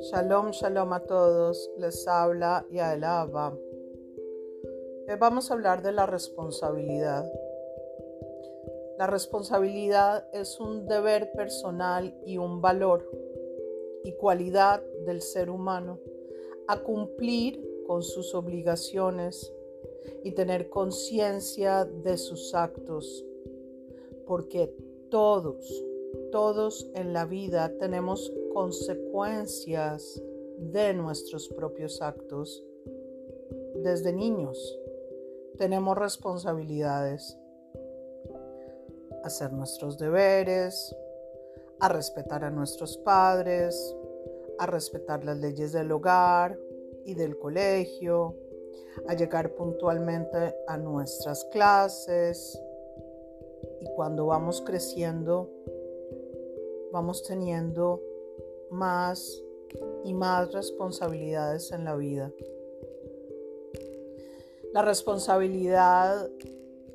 Shalom, shalom a todos. Les habla Yael Abba. Hoy vamos a hablar de la responsabilidad. La responsabilidad es un deber personal y un valor y cualidad del ser humano a cumplir con sus obligaciones y tener conciencia de sus actos, porque todos, todos en la vida tenemos consecuencias de nuestros propios actos. Desde niños tenemos responsabilidades. Hacer nuestros deberes, a respetar a nuestros padres, a respetar las leyes del hogar y del colegio, a llegar puntualmente a nuestras clases. Y cuando vamos creciendo, vamos teniendo más y más responsabilidades en la vida. La responsabilidad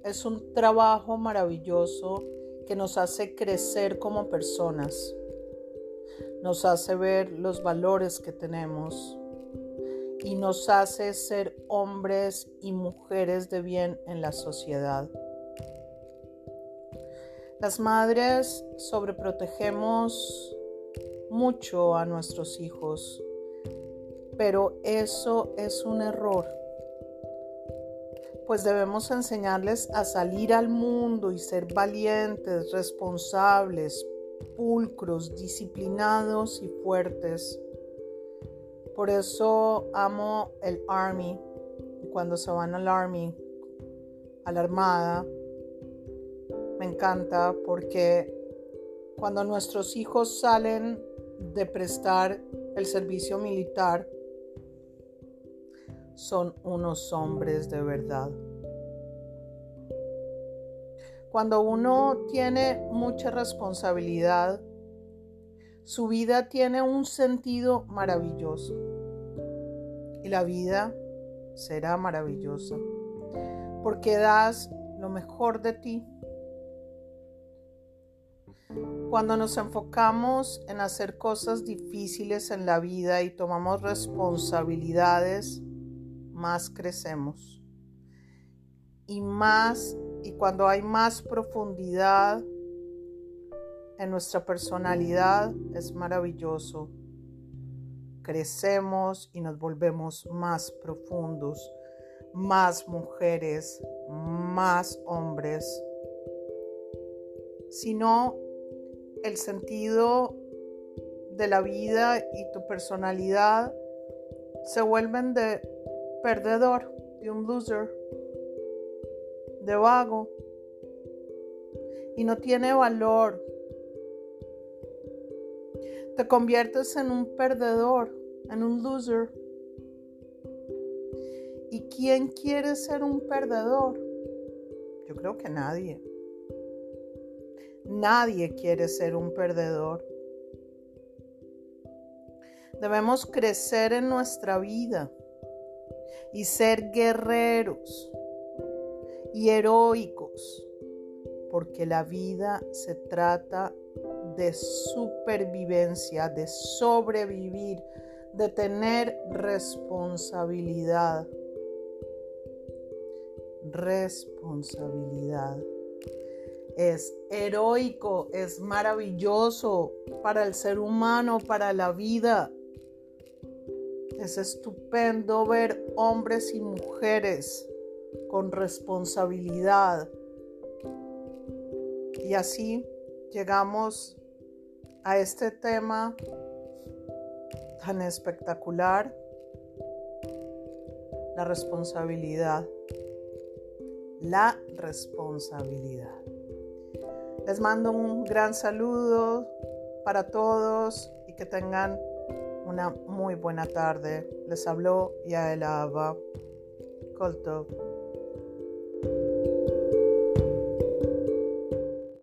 es un trabajo maravilloso que nos hace crecer como personas, nos hace ver los valores que tenemos y nos hace ser hombres y mujeres de bien en la sociedad. Las madres sobreprotegemos mucho a nuestros hijos, pero eso es un error, pues debemos enseñarles a salir al mundo y ser valientes, responsables, pulcros, disciplinados y fuertes. Por eso amo el Army. Cuando se van al Army, a la Armada, me encanta porque cuando nuestros hijos salen de prestar el servicio militar, son unos hombres de verdad. Cuando uno tiene mucha responsabilidad, su vida tiene un sentido maravilloso y la vida será maravillosa porque das lo mejor de ti. Cuando nos enfocamos en hacer cosas difíciles en la vida y tomamos responsabilidades, más crecemos. Y más, y cuando hay más profundidad en nuestra personalidad, es maravilloso. Crecemos y nos volvemos más profundos, más mujeres, más hombres. Si no, el sentido de la vida y tu personalidad se vuelven de perdedor, de un loser, de vago. Y no tiene valor. Te conviertes en un perdedor, en un loser. ¿Y quién quiere ser un perdedor? Yo creo que nadie. Nadie quiere ser un perdedor. Debemos crecer en nuestra vida y ser guerreros y heroicos, porque la vida se trata de supervivencia, de sobrevivir, de tener responsabilidad. Responsabilidad es heroico, es maravilloso para el ser humano, para la vida. Es estupendo ver hombres y mujeres con responsabilidad. Y así llegamos a este tema tan espectacular, la responsabilidad. La responsabilidad. Les mando un gran saludo para todos y que tengan una muy buena tarde. Les habló Yael Abba. Colto.